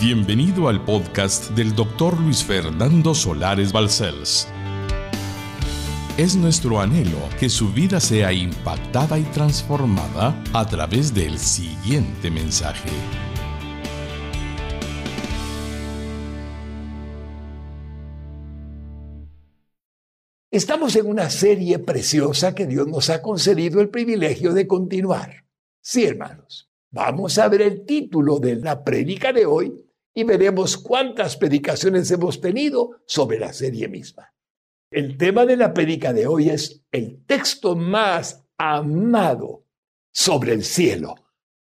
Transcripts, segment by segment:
Bienvenido al podcast del doctor Luis Fernando Solares Balcells. Es nuestro anhelo que su vida sea impactada y transformada a través del siguiente mensaje. Estamos en una serie preciosa que Dios nos ha concedido el privilegio de continuar. Sí, hermanos. Vamos a ver el título de la prédica de hoy y veremos cuántas predicaciones hemos tenido sobre la serie misma. El tema de la prédica de hoy es el texto más amado sobre el cielo.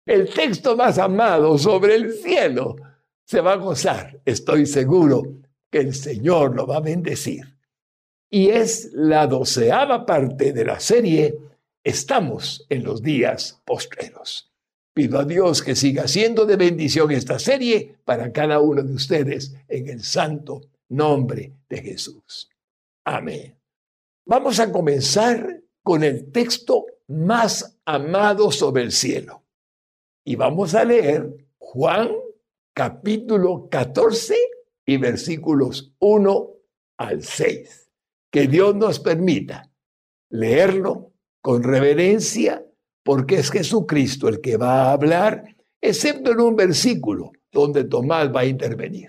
El texto más amado sobre el cielo. Se va a gozar, estoy seguro que el Señor lo va a bendecir. Y es la doceava parte de la serie Estamos en los días postreros. Pido a Dios que siga siendo de bendición esta serie para cada uno de ustedes en el santo nombre de Jesús. Amén. Vamos a comenzar con el texto más amado sobre el cielo. Y vamos a leer Juan capítulo 14 y versículos 1 al 6. Que Dios nos permita leerlo con reverencia porque es Jesucristo el que va a hablar, excepto en un versículo donde Tomás va a intervenir.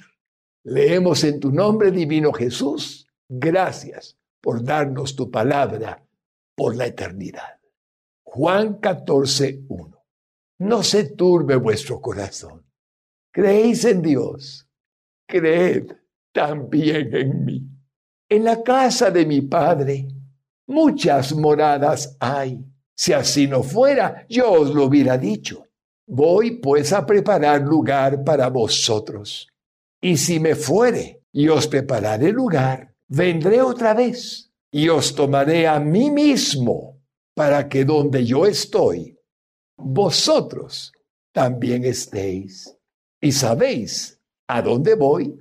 Leemos en tu nombre divino Jesús, gracias por darnos tu palabra por la eternidad. Juan 14, 1. No se turbe vuestro corazón. Creéis en Dios, creed también en mí. En la casa de mi Padre muchas moradas hay. Si así no fuera, yo os lo hubiera dicho. Voy pues a preparar lugar para vosotros. Y si me fuere y os prepararé lugar, vendré otra vez y os tomaré a mí mismo para que donde yo estoy, vosotros también estéis. Y sabéis a dónde voy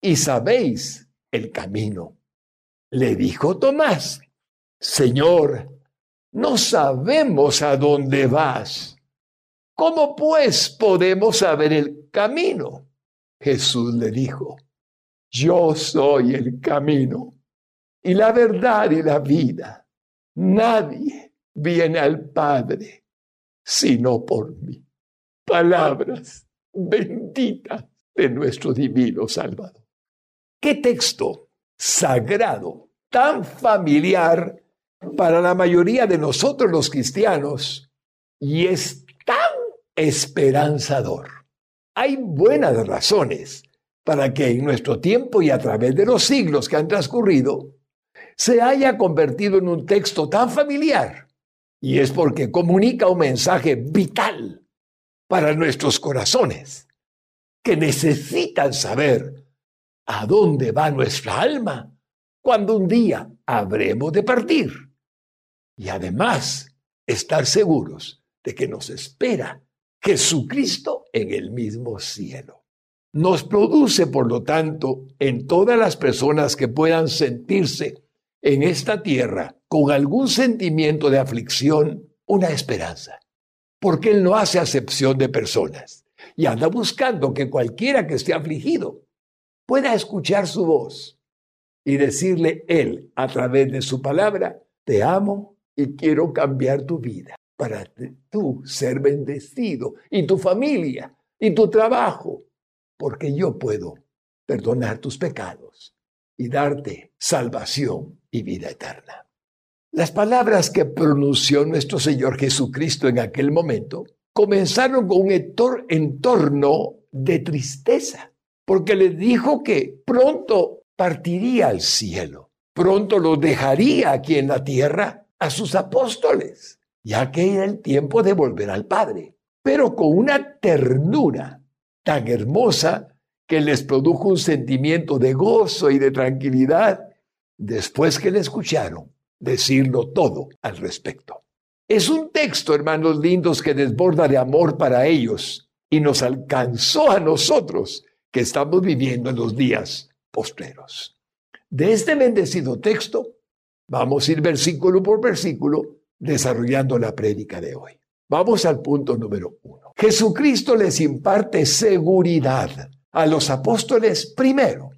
y sabéis el camino. Le dijo Tomás, Señor, no sabemos a dónde vas. ¿Cómo pues podemos saber el camino? Jesús le dijo, yo soy el camino y la verdad y la vida. Nadie viene al Padre sino por mí. Palabras benditas de nuestro divino Salvador. ¿Qué texto sagrado, tan familiar para la mayoría de nosotros los cristianos y es tan esperanzador. Hay buenas razones para que en nuestro tiempo y a través de los siglos que han transcurrido se haya convertido en un texto tan familiar. Y es porque comunica un mensaje vital para nuestros corazones que necesitan saber a dónde va nuestra alma cuando un día habremos de partir y además estar seguros de que nos espera Jesucristo en el mismo cielo. Nos produce, por lo tanto, en todas las personas que puedan sentirse en esta tierra con algún sentimiento de aflicción, una esperanza. Porque Él no hace acepción de personas y anda buscando que cualquiera que esté afligido pueda escuchar su voz y decirle Él a través de su palabra, te amo quiero cambiar tu vida para tú ser bendecido y tu familia y tu trabajo, porque yo puedo perdonar tus pecados y darte salvación y vida eterna. Las palabras que pronunció nuestro Señor Jesucristo en aquel momento comenzaron con un entorno de tristeza, porque le dijo que pronto partiría al cielo, pronto lo dejaría aquí en la tierra a sus apóstoles, ya que era el tiempo de volver al Padre, pero con una ternura tan hermosa que les produjo un sentimiento de gozo y de tranquilidad después que le escucharon decirlo todo al respecto. Es un texto, hermanos lindos, que desborda de amor para ellos y nos alcanzó a nosotros que estamos viviendo en los días postreros. De este bendecido texto Vamos a ir versículo por versículo desarrollando la prédica de hoy. Vamos al punto número uno. Jesucristo les imparte seguridad a los apóstoles primero.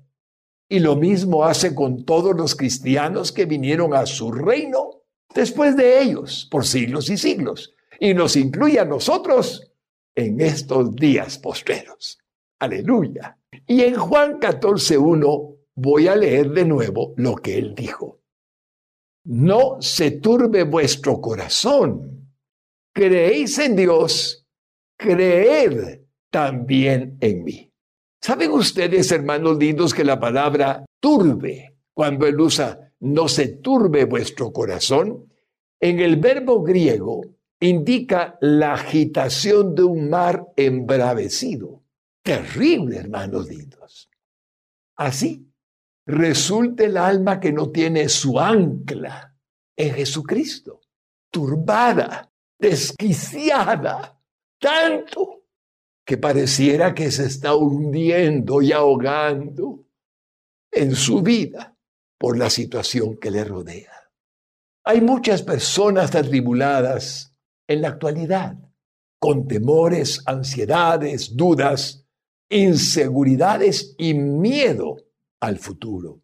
Y lo mismo hace con todos los cristianos que vinieron a su reino después de ellos por siglos y siglos. Y nos incluye a nosotros en estos días postreros. Aleluya. Y en Juan 14.1 voy a leer de nuevo lo que él dijo. No se turbe vuestro corazón. Creéis en Dios, creed también en mí. ¿Saben ustedes, hermanos lindos, que la palabra turbe, cuando él usa no se turbe vuestro corazón, en el verbo griego indica la agitación de un mar embravecido. Terrible, hermanos lindos. Así resulta el alma que no tiene su ancla en Jesucristo, turbada, desquiciada, tanto que pareciera que se está hundiendo y ahogando en su vida por la situación que le rodea. Hay muchas personas atribuladas en la actualidad, con temores, ansiedades, dudas, inseguridades y miedo al futuro.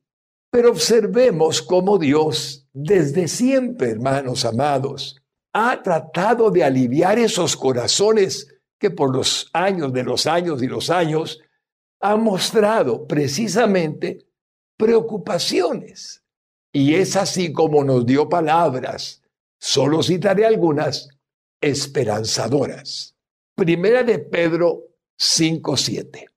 Pero observemos cómo Dios, desde siempre, hermanos amados, ha tratado de aliviar esos corazones que por los años de los años y los años han mostrado precisamente preocupaciones. Y es así como nos dio palabras, solo citaré algunas, esperanzadoras. Primera de Pedro 5.7.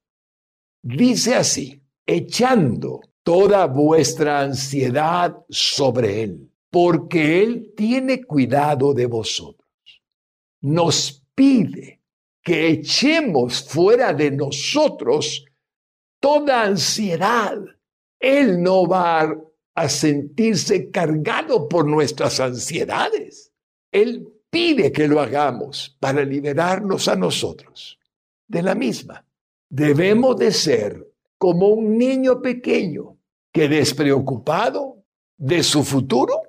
Dice así, echando toda vuestra ansiedad sobre Él, porque Él tiene cuidado de vosotros. Nos pide que echemos fuera de nosotros toda ansiedad. Él no va a sentirse cargado por nuestras ansiedades. Él pide que lo hagamos para liberarnos a nosotros de la misma. Debemos de ser como un niño pequeño que despreocupado de su futuro,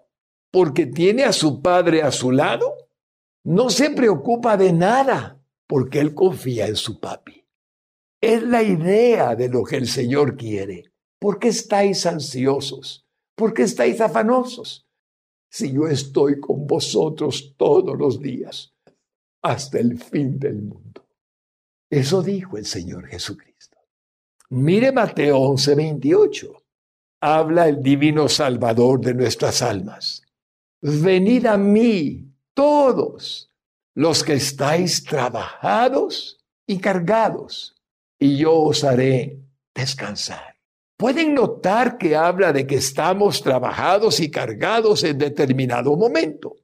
porque tiene a su padre a su lado, no se preocupa de nada, porque él confía en su papi. Es la idea de lo que el Señor quiere. ¿Por qué estáis ansiosos? ¿Por qué estáis afanosos? Si yo estoy con vosotros todos los días, hasta el fin del mundo. Eso dijo el Señor Jesucristo. Mire Mateo 11, 28. Habla el divino Salvador de nuestras almas. Venid a mí, todos los que estáis trabajados y cargados, y yo os haré descansar. Pueden notar que habla de que estamos trabajados y cargados en determinado momento.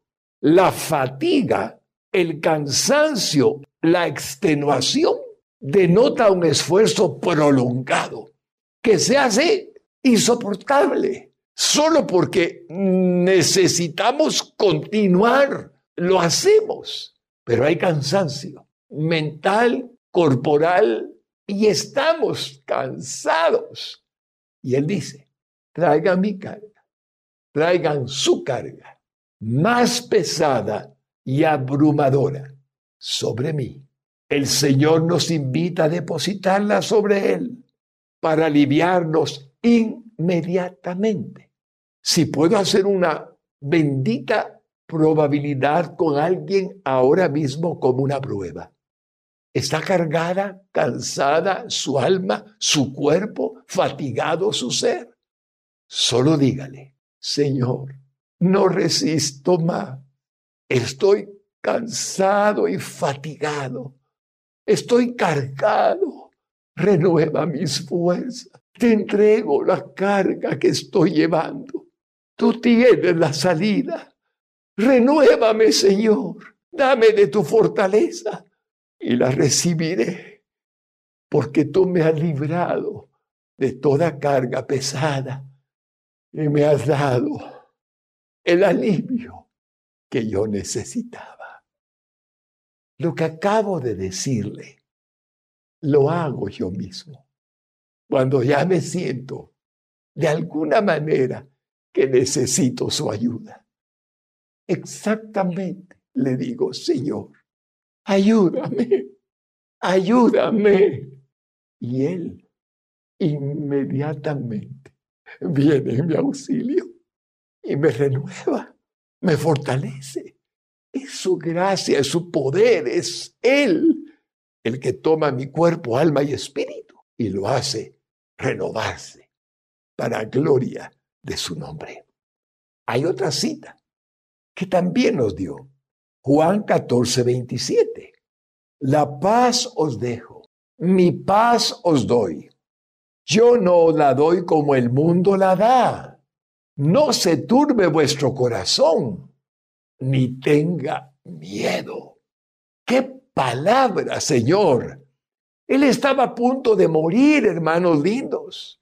La fatiga, el cansancio, la extenuación denota un esfuerzo prolongado que se hace insoportable solo porque necesitamos continuar. Lo hacemos, pero hay cansancio mental, corporal, y estamos cansados. Y él dice, traigan mi carga, traigan su carga más pesada y abrumadora sobre mí. El Señor nos invita a depositarla sobre Él para aliviarnos inmediatamente. Si puedo hacer una bendita probabilidad con alguien ahora mismo como una prueba. Está cargada, cansada su alma, su cuerpo, fatigado su ser. Solo dígale, Señor, no resisto más. Estoy cansado y fatigado. Estoy cargado. Renueva mis fuerzas. Te entrego la carga que estoy llevando. Tú tienes la salida. Renuévame, Señor. Dame de tu fortaleza y la recibiré, porque tú me has librado de toda carga pesada y me has dado el alivio que yo necesitaba. Lo que acabo de decirle, lo hago yo mismo. Cuando ya me siento de alguna manera que necesito su ayuda. Exactamente le digo, Señor, ayúdame, ayúdame. Y Él inmediatamente viene en mi auxilio y me renueva, me fortalece. Su gracia, su poder, es Él el que toma mi cuerpo, alma y espíritu y lo hace renovarse para gloria de su nombre. Hay otra cita que también nos dio Juan 14, 27. La paz os dejo, mi paz os doy. Yo no la doy como el mundo la da. No se turbe vuestro corazón, ni tenga miedo. ¡Qué palabra, Señor! Él estaba a punto de morir, hermanos lindos.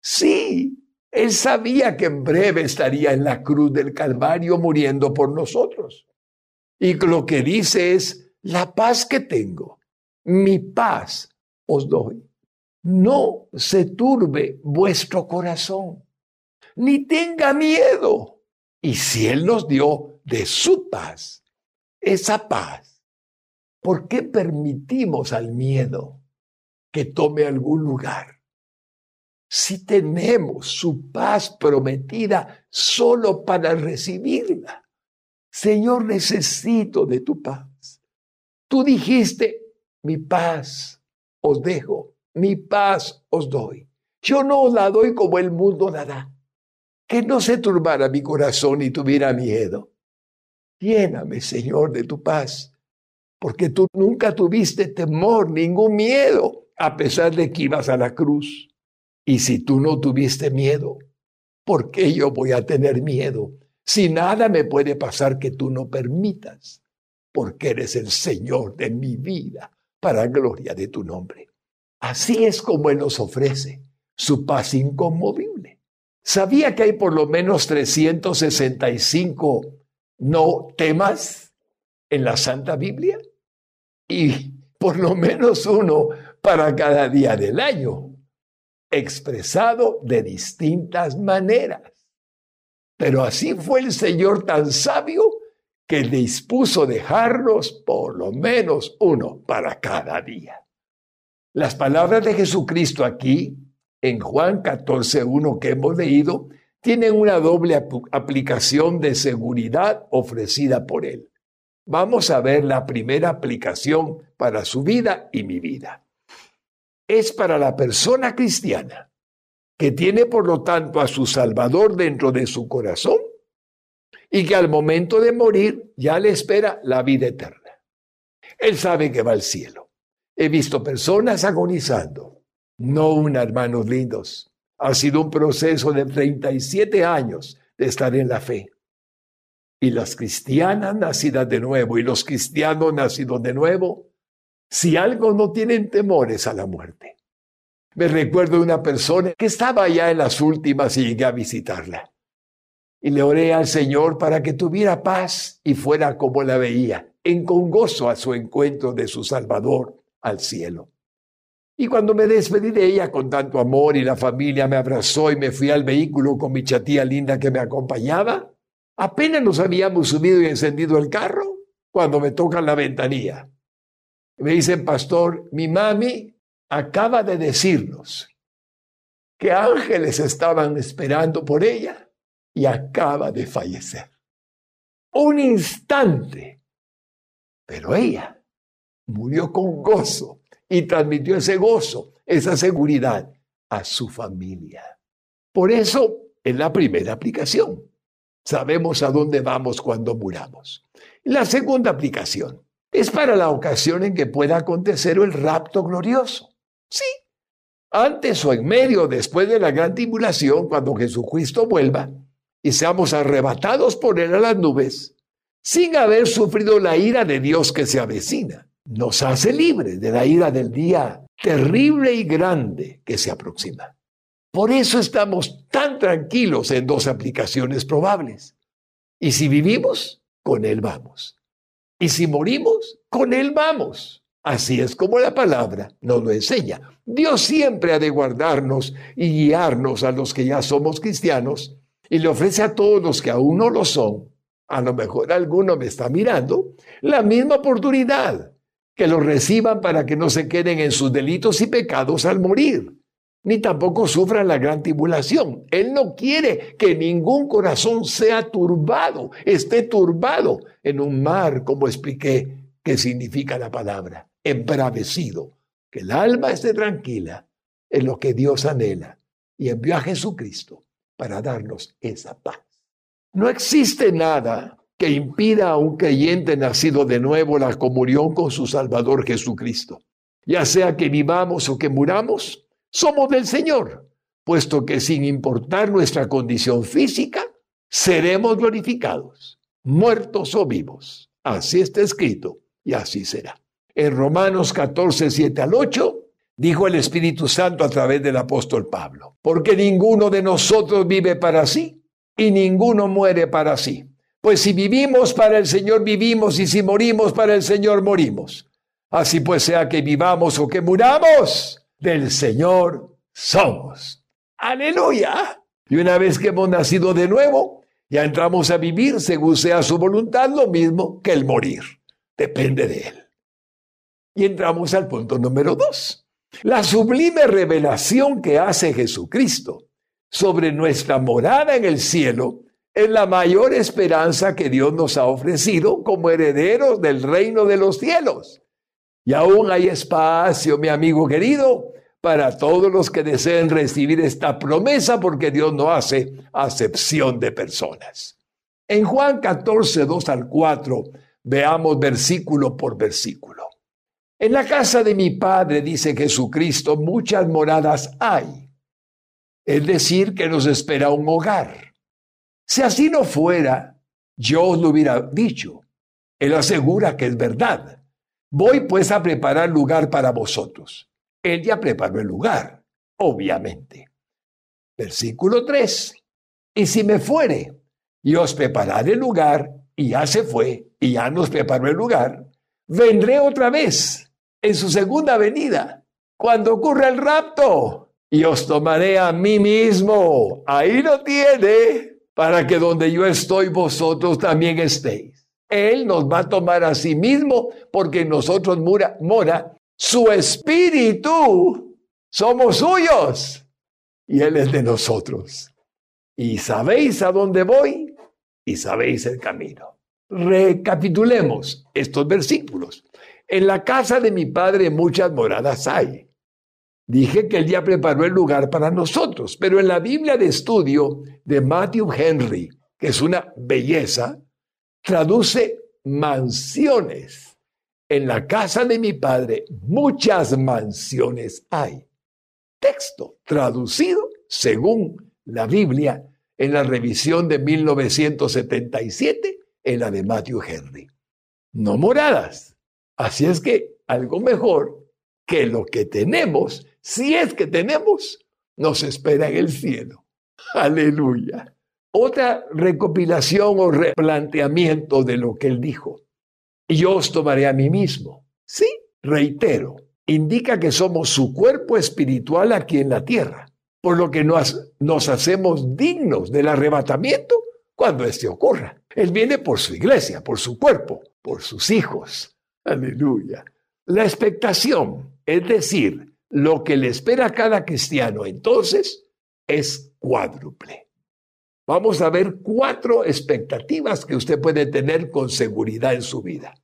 Sí, él sabía que en breve estaría en la cruz del Calvario muriendo por nosotros. Y lo que dice es, la paz que tengo, mi paz os doy. No se turbe vuestro corazón, ni tenga miedo. Y si Él nos dio de su paz, esa paz, ¿por qué permitimos al miedo que tome algún lugar? Si tenemos su paz prometida solo para recibirla. Señor, necesito de tu paz. Tú dijiste, mi paz os dejo, mi paz os doy. Yo no os la doy como el mundo la da. Que no se turbara mi corazón y tuviera miedo. Lléname, Señor, de tu paz, porque tú nunca tuviste temor, ningún miedo, a pesar de que ibas a la cruz. Y si tú no tuviste miedo, ¿por qué yo voy a tener miedo si nada me puede pasar que tú no permitas, porque eres el Señor de mi vida, para gloria de tu nombre. Así es como Él nos ofrece su paz inconmovible. ¿Sabía que hay por lo menos 365 no temas en la Santa Biblia? Y por lo menos uno para cada día del año, expresado de distintas maneras. Pero así fue el Señor tan sabio que dispuso dejarnos por lo menos uno para cada día. Las palabras de Jesucristo aquí, en Juan 14, 1 que hemos leído, tienen una doble aplicación de seguridad ofrecida por Él. Vamos a ver la primera aplicación para su vida y mi vida. Es para la persona cristiana que tiene por lo tanto a su Salvador dentro de su corazón y que al momento de morir ya le espera la vida eterna. Él sabe que va al cielo. He visto personas agonizando. No una, hermanos lindos. Ha sido un proceso de 37 años de estar en la fe. Y las cristianas nacidas de nuevo y los cristianos nacidos de nuevo, si algo no tienen temores a la muerte. Me recuerdo de una persona que estaba ya en las últimas y llegué a visitarla. Y le oré al Señor para que tuviera paz y fuera como la veía, en con gozo a su encuentro de su Salvador al cielo. Y cuando me despedí de ella con tanto amor y la familia me abrazó y me fui al vehículo con mi chatía linda que me acompañaba, apenas nos habíamos subido y encendido el carro cuando me tocan la ventanilla. Me dicen, pastor, mi mami acaba de decirnos que ángeles estaban esperando por ella y acaba de fallecer. Un instante. Pero ella murió con gozo y transmitió ese gozo, esa seguridad a su familia. Por eso es la primera aplicación. Sabemos a dónde vamos cuando muramos. La segunda aplicación es para la ocasión en que pueda acontecer el rapto glorioso. Sí, antes o en medio, después de la gran tribulación, cuando Jesucristo vuelva y seamos arrebatados por él a las nubes, sin haber sufrido la ira de Dios que se avecina, nos hace libres de la ira del día terrible y grande que se aproxima. Por eso estamos tan tranquilos en dos aplicaciones probables. Y si vivimos, con Él vamos. Y si morimos, con Él vamos. Así es como la palabra nos lo enseña. Dios siempre ha de guardarnos y guiarnos a los que ya somos cristianos y le ofrece a todos los que aún no lo son, a lo mejor alguno me está mirando, la misma oportunidad que los reciban para que no se queden en sus delitos y pecados al morir, ni tampoco sufran la gran tribulación. Él no quiere que ningún corazón sea turbado, esté turbado en un mar, como expliqué que significa la palabra, embravecido, que el alma esté tranquila en lo que Dios anhela y envió a Jesucristo para darnos esa paz. No existe nada que impida a un creyente nacido de nuevo la comunión con su Salvador Jesucristo. Ya sea que vivamos o que muramos, somos del Señor, puesto que sin importar nuestra condición física, seremos glorificados, muertos o vivos. Así está escrito y así será. En Romanos 14, 7 al 8, dijo el Espíritu Santo a través del apóstol Pablo, porque ninguno de nosotros vive para sí y ninguno muere para sí. Pues si vivimos para el Señor, vivimos, y si morimos para el Señor, morimos. Así pues sea que vivamos o que muramos, del Señor somos. Aleluya. Y una vez que hemos nacido de nuevo, ya entramos a vivir según sea su voluntad, lo mismo que el morir. Depende de Él. Y entramos al punto número dos. La sublime revelación que hace Jesucristo sobre nuestra morada en el cielo es la mayor esperanza que Dios nos ha ofrecido como herederos del reino de los cielos. Y aún hay espacio, mi amigo querido, para todos los que deseen recibir esta promesa, porque Dios no hace acepción de personas. En Juan 14, 2 al 4, veamos versículo por versículo. En la casa de mi Padre, dice Jesucristo, muchas moradas hay. Es decir, que nos espera un hogar. Si así no fuera, yo os lo hubiera dicho. Él asegura que es verdad. Voy pues a preparar lugar para vosotros. Él ya preparó el lugar, obviamente. Versículo 3. Y si me fuere, y os prepararé el lugar, y ya se fue, y ya nos preparó el lugar, vendré otra vez en su segunda venida, cuando ocurra el rapto, y os tomaré a mí mismo. Ahí lo tiene para que donde yo estoy vosotros también estéis. Él nos va a tomar a sí mismo porque nosotros mora su espíritu. Somos suyos y Él es de nosotros. Y sabéis a dónde voy y sabéis el camino. Recapitulemos estos versículos. En la casa de mi padre muchas moradas hay. Dije que él ya preparó el lugar para nosotros, pero en la Biblia de estudio de Matthew Henry, que es una belleza, traduce mansiones. En la casa de mi padre muchas mansiones hay. Texto traducido según la Biblia en la revisión de 1977 en la de Matthew Henry. No moradas. Así es que algo mejor que lo que tenemos si es que tenemos, nos espera en el cielo. Aleluya. Otra recopilación o replanteamiento de lo que él dijo. Yo os tomaré a mí mismo. Sí, reitero, indica que somos su cuerpo espiritual aquí en la tierra, por lo que nos, nos hacemos dignos del arrebatamiento cuando éste ocurra. Él viene por su iglesia, por su cuerpo, por sus hijos. Aleluya. La expectación, es decir, lo que le espera a cada cristiano entonces es cuádruple. Vamos a ver cuatro expectativas que usted puede tener con seguridad en su vida.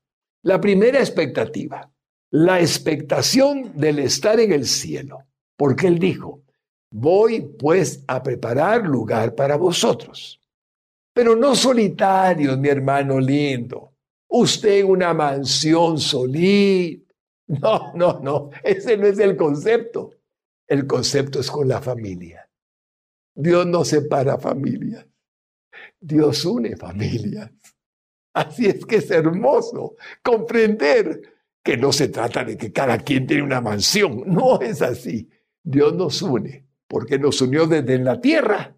La primera expectativa, la expectación del estar en el cielo, porque él dijo, voy pues a preparar lugar para vosotros. Pero no solitarios, mi hermano lindo. Usted en una mansión solita no, no, no, ese no es el concepto. El concepto es con la familia. Dios no separa familias. Dios une familias. Así es que es hermoso comprender que no se trata de que cada quien tiene una mansión. No es así. Dios nos une porque nos unió desde la tierra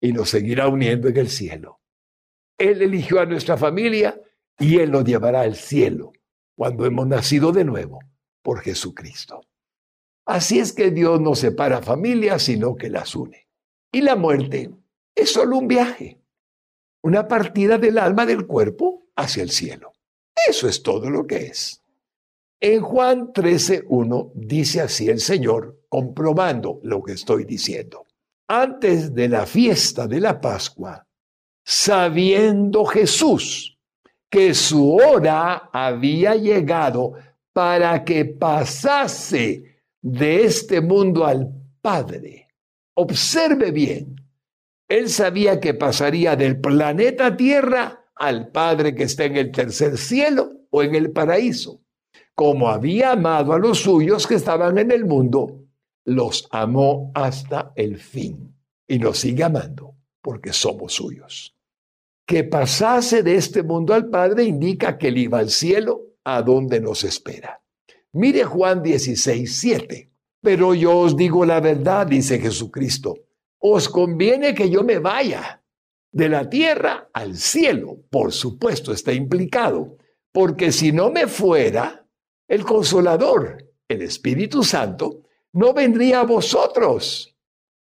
y nos seguirá uniendo en el cielo. Él eligió a nuestra familia y Él nos llevará al cielo cuando hemos nacido de nuevo por Jesucristo. Así es que Dios no separa familias, sino que las une. Y la muerte es solo un viaje, una partida del alma del cuerpo hacia el cielo. Eso es todo lo que es. En Juan 13.1 dice así el Señor, comprobando lo que estoy diciendo. Antes de la fiesta de la Pascua, sabiendo Jesús que su hora había llegado para que pasase de este mundo al Padre. Observe bien, él sabía que pasaría del planeta Tierra al Padre que está en el tercer cielo o en el paraíso. Como había amado a los suyos que estaban en el mundo, los amó hasta el fin y nos sigue amando porque somos suyos. Que pasase de este mundo al Padre indica que él iba al cielo a donde nos espera. Mire Juan 16, 7. Pero yo os digo la verdad, dice Jesucristo, os conviene que yo me vaya de la tierra al cielo. Por supuesto, está implicado, porque si no me fuera, el consolador, el Espíritu Santo, no vendría a vosotros.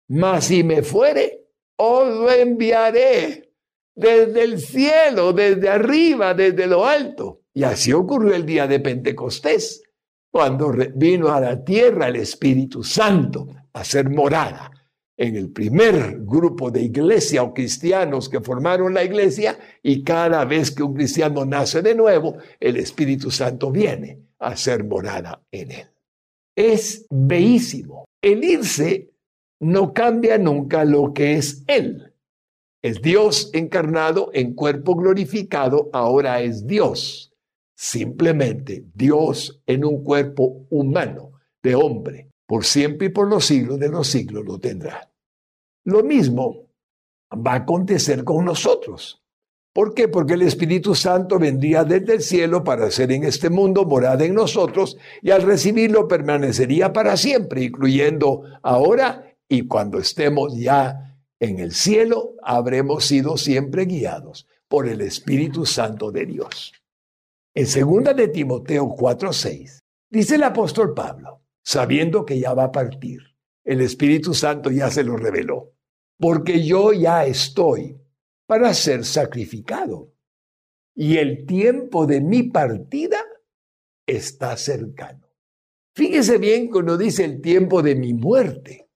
Mas si me fuere, os lo enviaré desde el cielo, desde arriba, desde lo alto. Y así ocurrió el día de Pentecostés cuando vino a la tierra el Espíritu Santo a ser morada en el primer grupo de iglesia o cristianos que formaron la iglesia y cada vez que un cristiano nace de nuevo, el Espíritu Santo viene a ser morada en él. Es bellísimo. El irse no cambia nunca lo que es él. Es Dios encarnado en cuerpo glorificado, ahora es Dios simplemente Dios en un cuerpo humano de hombre, por siempre y por los siglos de los siglos lo tendrá. Lo mismo va a acontecer con nosotros. ¿Por qué? Porque el Espíritu Santo vendría desde el cielo para ser en este mundo morada en nosotros y al recibirlo permanecería para siempre, incluyendo ahora y cuando estemos ya en el cielo, habremos sido siempre guiados por el Espíritu Santo de Dios. En segunda de Timoteo 4:6 dice el apóstol Pablo, sabiendo que ya va a partir, el Espíritu Santo ya se lo reveló, porque yo ya estoy para ser sacrificado y el tiempo de mi partida está cercano. Fíjese bien cuando dice el tiempo de mi muerte.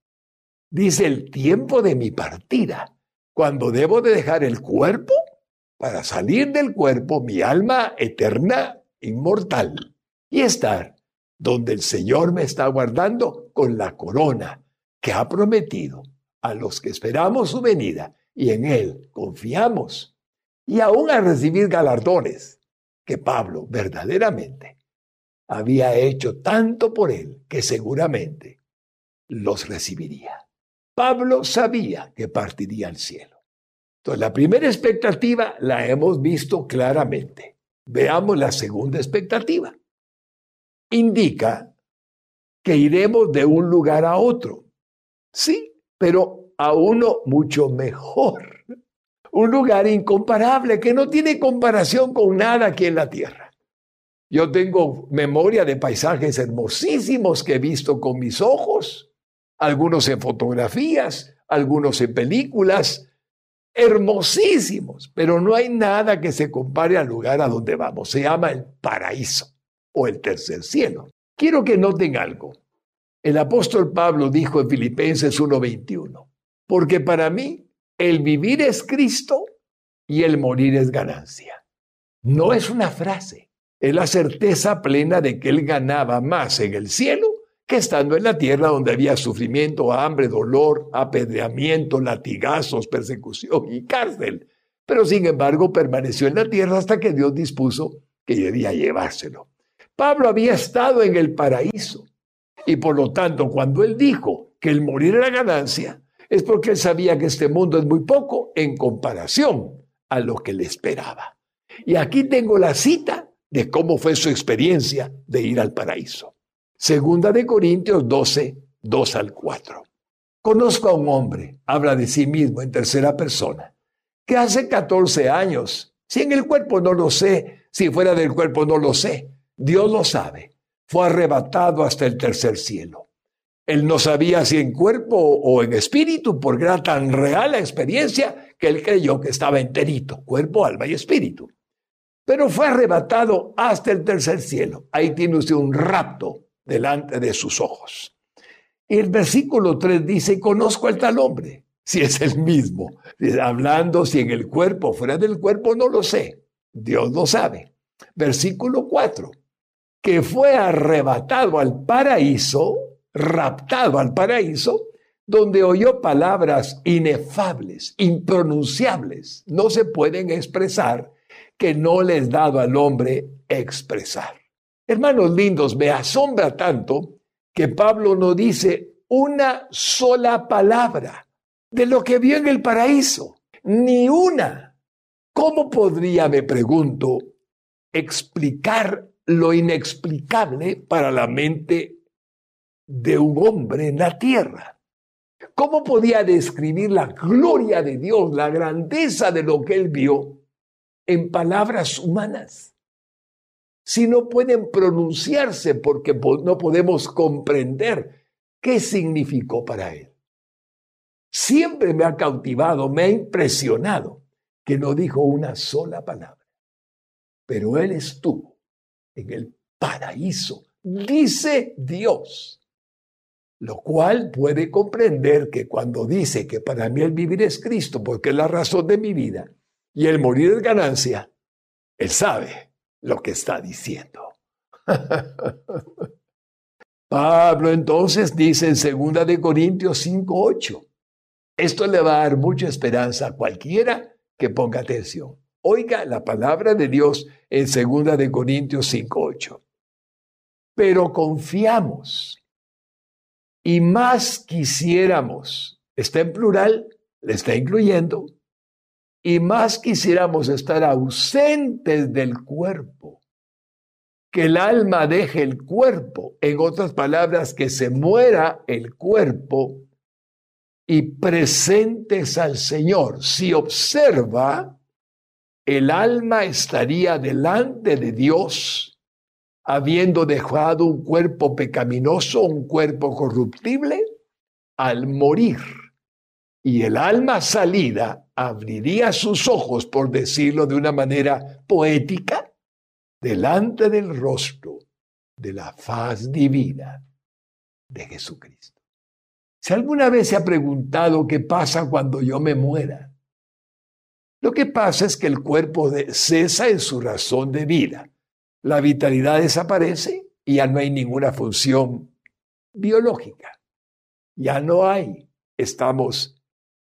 Dice el tiempo de mi partida, cuando debo de dejar el cuerpo para salir del cuerpo mi alma eterna, inmortal, y estar donde el Señor me está guardando con la corona que ha prometido a los que esperamos su venida y en Él confiamos, y aún a recibir galardones que Pablo verdaderamente había hecho tanto por Él que seguramente los recibiría. Pablo sabía que partiría al cielo. Entonces, la primera expectativa la hemos visto claramente. Veamos la segunda expectativa. Indica que iremos de un lugar a otro. Sí, pero a uno mucho mejor. Un lugar incomparable que no tiene comparación con nada aquí en la tierra. Yo tengo memoria de paisajes hermosísimos que he visto con mis ojos, algunos en fotografías, algunos en películas, hermosísimos, pero no hay nada que se compare al lugar a donde vamos. Se llama el paraíso o el tercer cielo. Quiero que noten algo. El apóstol Pablo dijo en Filipenses 1:21, porque para mí el vivir es Cristo y el morir es ganancia. No es una frase, es la certeza plena de que él ganaba más en el cielo estando en la tierra donde había sufrimiento, hambre, dolor, apedreamiento, latigazos, persecución y cárcel. Pero sin embargo permaneció en la tierra hasta que Dios dispuso que debía llevárselo. Pablo había estado en el paraíso y por lo tanto cuando él dijo que el morir era ganancia, es porque él sabía que este mundo es muy poco en comparación a lo que le esperaba. Y aquí tengo la cita de cómo fue su experiencia de ir al paraíso. Segunda de Corintios 12, 2 al 4. Conozco a un hombre, habla de sí mismo en tercera persona, que hace 14 años, si en el cuerpo no lo sé, si fuera del cuerpo no lo sé, Dios lo sabe, fue arrebatado hasta el tercer cielo. Él no sabía si en cuerpo o en espíritu, porque era tan real la experiencia que él creyó que estaba enterito, cuerpo, alma y espíritu. pero fue arrebatado hasta el tercer cielo. Ahí tiene usted un rapto delante de sus ojos. El versículo 3 dice, conozco al tal hombre, si es el mismo. Hablando si en el cuerpo o fuera del cuerpo, no lo sé. Dios lo sabe. Versículo 4, que fue arrebatado al paraíso, raptado al paraíso, donde oyó palabras inefables, impronunciables, no se pueden expresar, que no le es dado al hombre expresar. Hermanos lindos, me asombra tanto que Pablo no dice una sola palabra de lo que vio en el paraíso, ni una. ¿Cómo podría, me pregunto, explicar lo inexplicable para la mente de un hombre en la tierra? ¿Cómo podía describir la gloria de Dios, la grandeza de lo que él vio en palabras humanas? Si no pueden pronunciarse porque no podemos comprender qué significó para él. Siempre me ha cautivado, me ha impresionado que no dijo una sola palabra. Pero él estuvo en el paraíso, dice Dios lo cual puede comprender que cuando dice que para mí el vivir es Cristo, porque es la razón de mi vida, y el morir es ganancia, él sabe lo que está diciendo. Pablo entonces dice en 2 de Corintios 5:8. Esto le va a dar mucha esperanza a cualquiera que ponga atención. Oiga la palabra de Dios en 2 de Corintios 5:8. Pero confiamos y más quisiéramos, está en plural, le está incluyendo, y más quisiéramos estar ausentes del cuerpo, que el alma deje el cuerpo, en otras palabras, que se muera el cuerpo y presentes al Señor. Si observa, el alma estaría delante de Dios habiendo dejado un cuerpo pecaminoso, un cuerpo corruptible, al morir. Y el alma salida abriría sus ojos, por decirlo de una manera poética, delante del rostro de la faz divina de Jesucristo. Si alguna vez se ha preguntado qué pasa cuando yo me muera, lo que pasa es que el cuerpo cesa en su razón de vida la vitalidad desaparece y ya no hay ninguna función biológica. Ya no hay. Estamos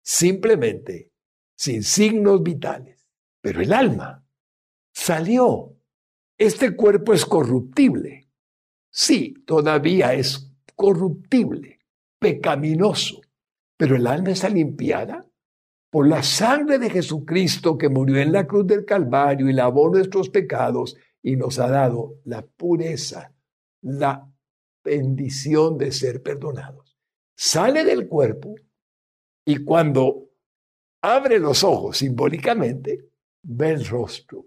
simplemente sin signos vitales. Pero el alma salió. Este cuerpo es corruptible. Sí, todavía es corruptible, pecaminoso. Pero el alma está limpiada por la sangre de Jesucristo que murió en la cruz del Calvario y lavó nuestros pecados y nos ha dado la pureza, la bendición de ser perdonados. Sale del cuerpo y cuando abre los ojos simbólicamente, ve el rostro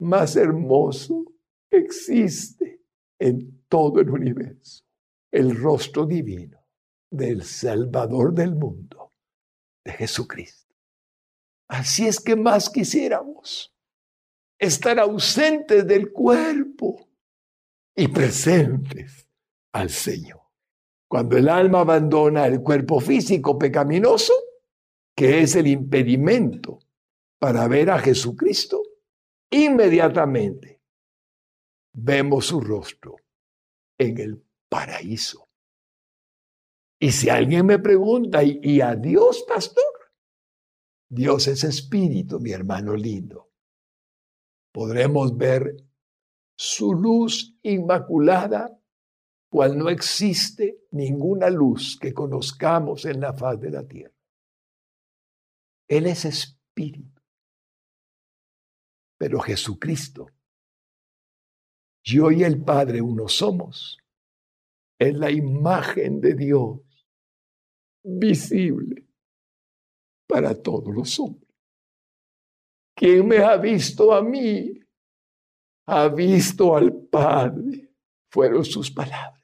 más hermoso que existe en todo el universo, el rostro divino del Salvador del mundo, de Jesucristo. Así es que más quisiéramos estar ausentes del cuerpo y presentes al Señor. Cuando el alma abandona el cuerpo físico pecaminoso, que es el impedimento para ver a Jesucristo, inmediatamente vemos su rostro en el paraíso. Y si alguien me pregunta, ¿y, a Dios, pastor? Dios es espíritu, mi hermano lindo podremos ver su luz inmaculada, cual no existe ninguna luz que conozcamos en la faz de la tierra. Él es espíritu. Pero Jesucristo, yo y el Padre uno somos, es la imagen de Dios visible para todos los hombres. Quien me ha visto a mí, ha visto al Padre. Fueron sus palabras.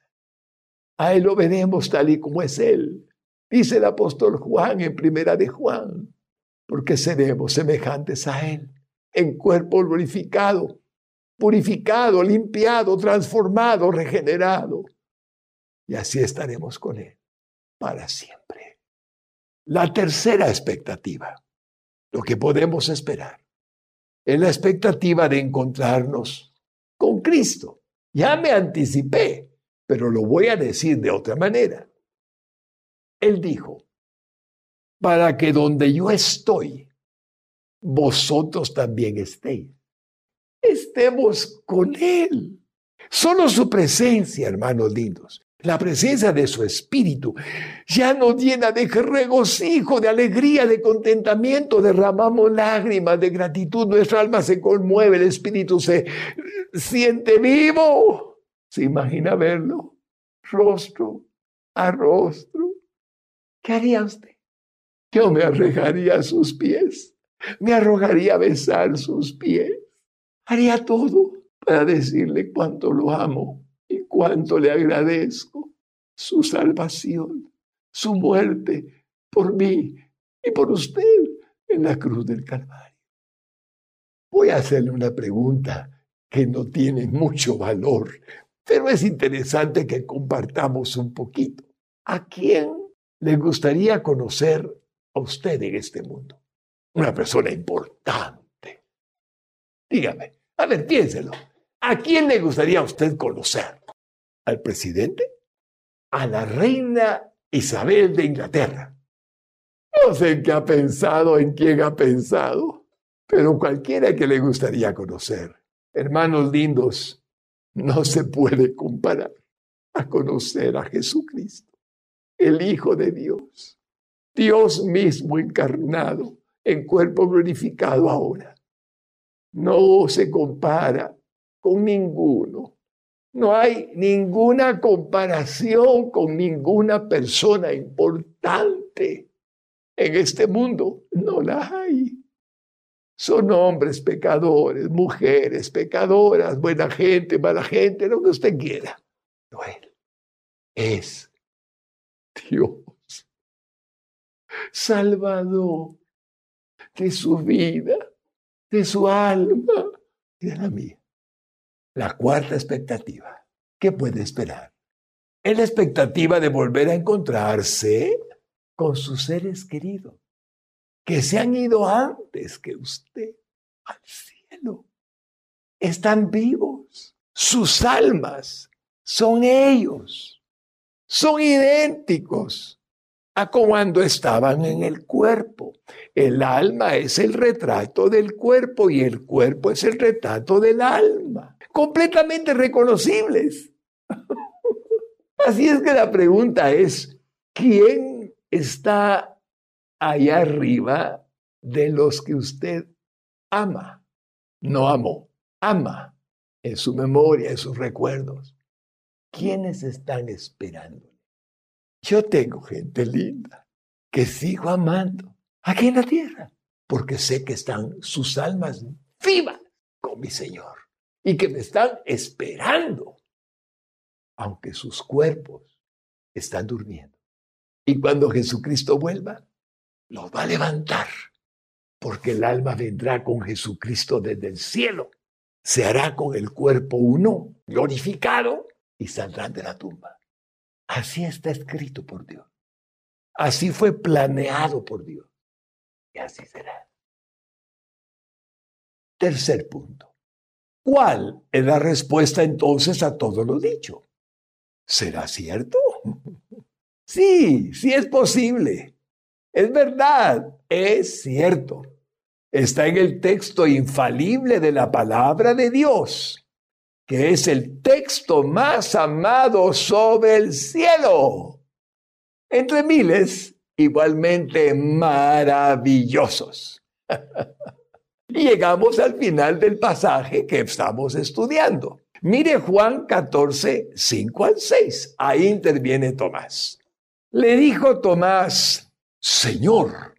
A Él lo veremos tal y como es Él. Dice el apóstol Juan en primera de Juan, porque seremos semejantes a Él en cuerpo glorificado, purificado, limpiado, transformado, regenerado. Y así estaremos con Él para siempre. La tercera expectativa, lo que podemos esperar, es la expectativa de encontrarnos con Cristo. Ya me anticipé, pero lo voy a decir de otra manera. Él dijo, para que donde yo estoy, vosotros también estéis. Estemos con Él. Solo su presencia, hermanos lindos, la presencia de su Espíritu ya nos llena de regocijo, de alegría, de contentamiento. Derramamos lágrimas de gratitud, nuestra alma se conmueve, el Espíritu se siente vivo. ¿Se imagina verlo? Rostro a rostro. ¿Qué haría usted? Yo me arrojaría a sus pies, me arrojaría a besar sus pies. Haría todo para decirle cuánto lo amo y cuánto le agradezco su salvación, su muerte por mí y por usted en la cruz del Calvario. Voy a hacerle una pregunta que no tiene mucho valor, pero es interesante que compartamos un poquito. ¿A quién le gustaría conocer a usted en este mundo? Una persona importante. Dígame, a ver, piénselo. ¿A quién le gustaría a usted conocer? ¿Al presidente? ¿A la reina Isabel de Inglaterra? No sé qué ha pensado, en quién ha pensado, pero cualquiera que le gustaría conocer. Hermanos lindos, no se puede comparar a conocer a Jesucristo, el Hijo de Dios, Dios mismo encarnado en cuerpo glorificado ahora. No se compara con ninguno. No hay ninguna comparación con ninguna persona importante en este mundo. No la hay. Son hombres pecadores, mujeres pecadoras, buena gente, mala gente, lo que usted quiera. No él. Es Dios. Salvador de su vida, de su alma y de la mía. La cuarta expectativa. ¿Qué puede esperar? Es la expectativa de volver a encontrarse con sus seres queridos, que se han ido antes que usted al cielo. Están vivos. Sus almas son ellos. Son idénticos a cuando estaban en el cuerpo. El alma es el retrato del cuerpo y el cuerpo es el retrato del alma completamente reconocibles. Así es que la pregunta es, ¿quién está allá arriba de los que usted ama? No amó, ama en su memoria, en sus recuerdos. ¿Quiénes están esperando? Yo tengo gente linda que sigo amando aquí en la tierra, porque sé que están sus almas vivas con mi Señor y que me están esperando, aunque sus cuerpos están durmiendo. Y cuando Jesucristo vuelva, los va a levantar, porque el alma vendrá con Jesucristo desde el cielo, se hará con el cuerpo uno, glorificado, y saldrán de la tumba. Así está escrito por Dios. Así fue planeado por Dios. Y así será. Tercer punto. ¿Cuál es la respuesta entonces a todo lo dicho? ¿Será cierto? Sí, sí es posible. Es verdad, es cierto. Está en el texto infalible de la palabra de Dios, que es el texto más amado sobre el cielo, entre miles igualmente maravillosos. Llegamos al final del pasaje que estamos estudiando. Mire Juan 14, 5 al 6. Ahí interviene Tomás. Le dijo Tomás, Señor,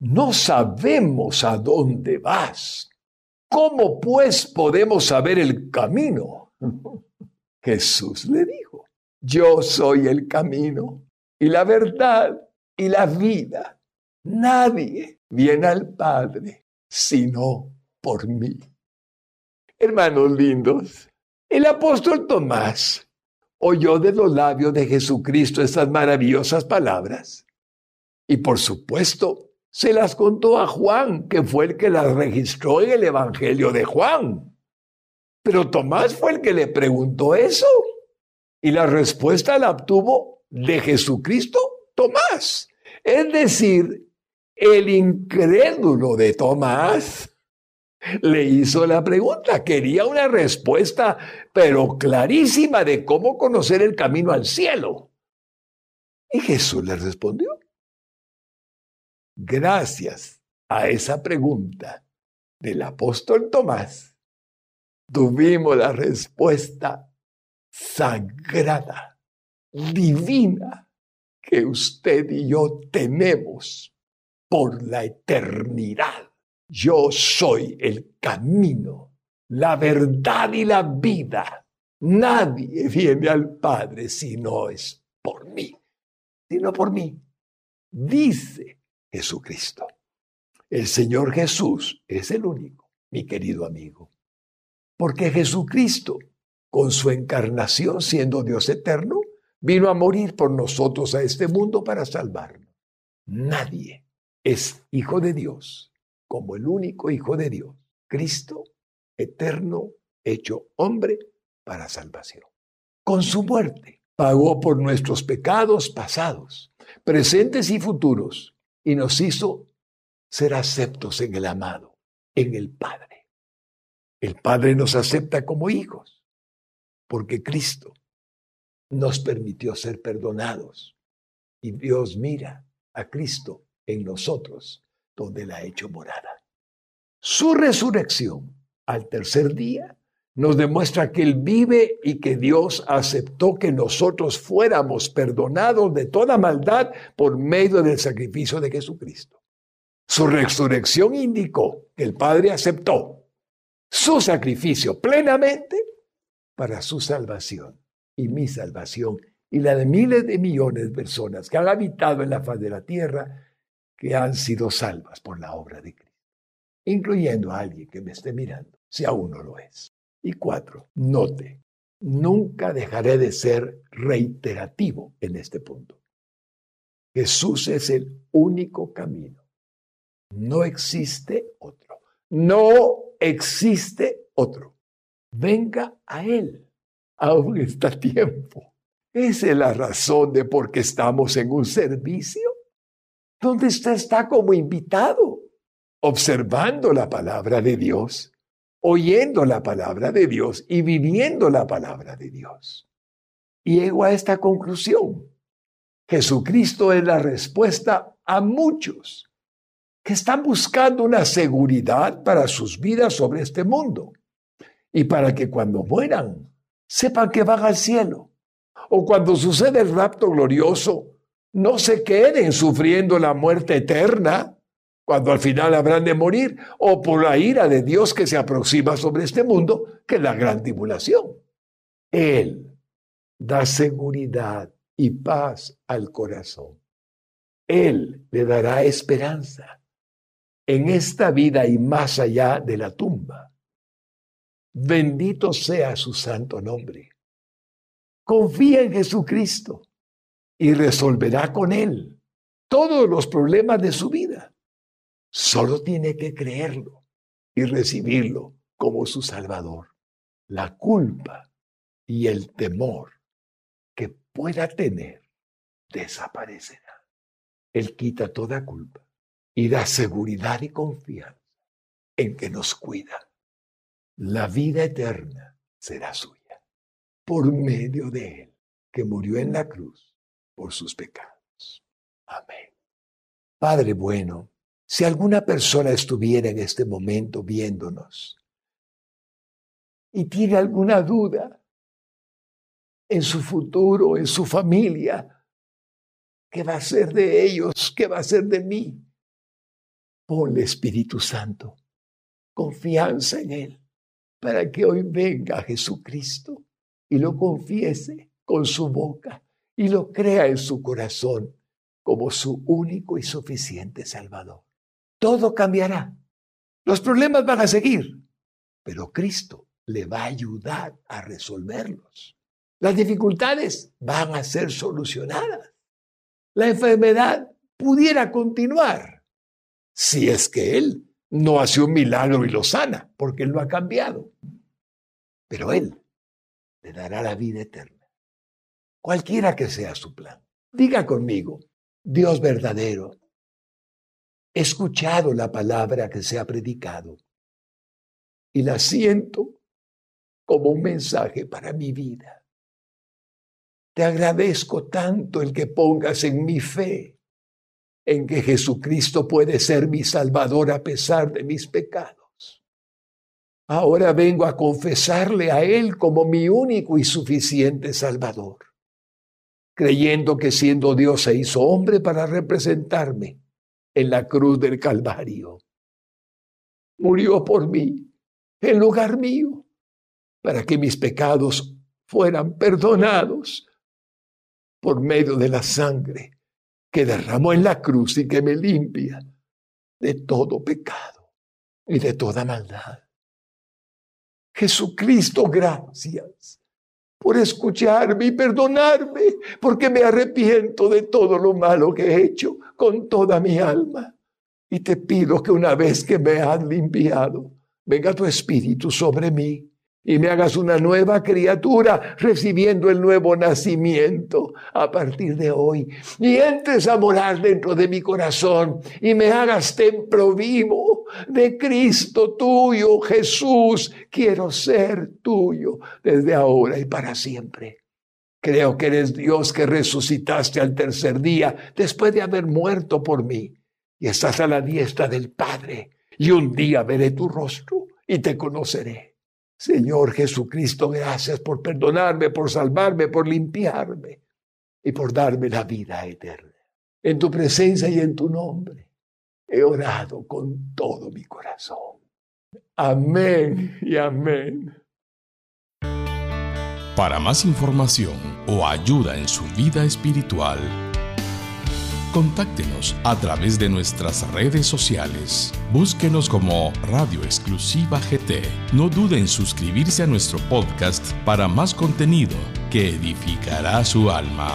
no sabemos a dónde vas. ¿Cómo pues podemos saber el camino? Jesús le dijo, yo soy el camino y la verdad y la vida. Nadie viene al Padre sino por mí. Hermanos lindos, el apóstol Tomás oyó de los labios de Jesucristo estas maravillosas palabras y por supuesto se las contó a Juan, que fue el que las registró en el Evangelio de Juan. Pero Tomás fue el que le preguntó eso y la respuesta la obtuvo de Jesucristo Tomás. Es decir, el incrédulo de Tomás le hizo la pregunta, quería una respuesta, pero clarísima de cómo conocer el camino al cielo. Y Jesús le respondió. Gracias a esa pregunta del apóstol Tomás, tuvimos la respuesta sagrada, divina, que usted y yo tenemos por la eternidad. Yo soy el camino, la verdad y la vida. Nadie viene al Padre si no es por mí, sino por mí. Dice Jesucristo. El Señor Jesús es el único, mi querido amigo. Porque Jesucristo, con su encarnación siendo Dios eterno, vino a morir por nosotros a este mundo para salvarnos. Nadie es hijo de Dios como el único Hijo de Dios, Cristo eterno, hecho hombre para salvación. Con su muerte pagó por nuestros pecados pasados, presentes y futuros, y nos hizo ser aceptos en el amado, en el Padre. El Padre nos acepta como hijos, porque Cristo nos permitió ser perdonados. Y Dios mira a Cristo en nosotros donde la ha hecho morada. Su resurrección al tercer día nos demuestra que Él vive y que Dios aceptó que nosotros fuéramos perdonados de toda maldad por medio del sacrificio de Jesucristo. Su resurrección indicó que el Padre aceptó su sacrificio plenamente para su salvación y mi salvación y la de miles de millones de personas que han habitado en la faz de la tierra que han sido salvas por la obra de Cristo, incluyendo a alguien que me esté mirando, si aún no lo es. Y cuatro, note, nunca dejaré de ser reiterativo en este punto. Jesús es el único camino. No existe otro. No existe otro. Venga a Él. Aún está tiempo. Esa es la razón de por qué estamos en un servicio ¿Dónde usted está como invitado, observando la palabra de Dios, oyendo la palabra de Dios y viviendo la palabra de Dios. Llego a esta conclusión. Jesucristo es la respuesta a muchos que están buscando una seguridad para sus vidas sobre este mundo y para que cuando mueran sepan que van al cielo. O cuando sucede el rapto glorioso, no se queden sufriendo la muerte eterna cuando al final habrán de morir, o por la ira de Dios que se aproxima sobre este mundo, que es la gran tribulación. Él da seguridad y paz al corazón. Él le dará esperanza en esta vida y más allá de la tumba. Bendito sea su santo nombre. Confía en Jesucristo y resolverá con él todos los problemas de su vida. Solo tiene que creerlo y recibirlo como su Salvador. La culpa y el temor que pueda tener desaparecerá. Él quita toda culpa y da seguridad y confianza en que nos cuida. La vida eterna será suya por medio de Él que murió en la cruz por sus pecados. Amén. Padre bueno, si alguna persona estuviera en este momento viéndonos y tiene alguna duda en su futuro, en su familia, ¿qué va a ser de ellos? ¿Qué va a ser de mí? Ponle Espíritu Santo, confianza en Él, para que hoy venga Jesucristo y lo confiese con su boca y lo crea en su corazón como su único y suficiente Salvador. Todo cambiará. Los problemas van a seguir, pero Cristo le va a ayudar a resolverlos. Las dificultades van a ser solucionadas. La enfermedad pudiera continuar si es que Él no hace un milagro y lo sana, porque Él lo ha cambiado. Pero Él le dará la vida eterna, cualquiera que sea su plan. Diga conmigo, Dios verdadero, escuchado la palabra que se ha predicado y la siento como un mensaje para mi vida. Te agradezco tanto el que pongas en mi fe, en que Jesucristo puede ser mi Salvador a pesar de mis pecados. Ahora vengo a confesarle a Él como mi único y suficiente Salvador, creyendo que siendo Dios se hizo hombre para representarme en la cruz del Calvario. Murió por mí, en lugar mío para que mis pecados fueran perdonados por medio de la sangre que derramó en la cruz y que me limpia de todo pecado y de toda maldad. Jesucristo, gracias por escucharme y perdonarme, porque me arrepiento de todo lo malo que he hecho con toda mi alma. Y te pido que una vez que me has limpiado, venga tu espíritu sobre mí y me hagas una nueva criatura recibiendo el nuevo nacimiento a partir de hoy. Y entres a morar dentro de mi corazón y me hagas templo vivo de Cristo tuyo, Jesús. Quiero ser tuyo desde ahora y para siempre. Creo que eres Dios que resucitaste al tercer día después de haber muerto por mí y estás a la diestra del Padre. Y un día veré tu rostro y te conoceré. Señor Jesucristo, gracias por perdonarme, por salvarme, por limpiarme y por darme la vida eterna. En tu presencia y en tu nombre he orado con todo mi corazón. Amén y amén. Para más información o ayuda en su vida espiritual, Contáctenos a través de nuestras redes sociales. Búsquenos como Radio Exclusiva GT. No dude en suscribirse a nuestro podcast para más contenido que edificará su alma.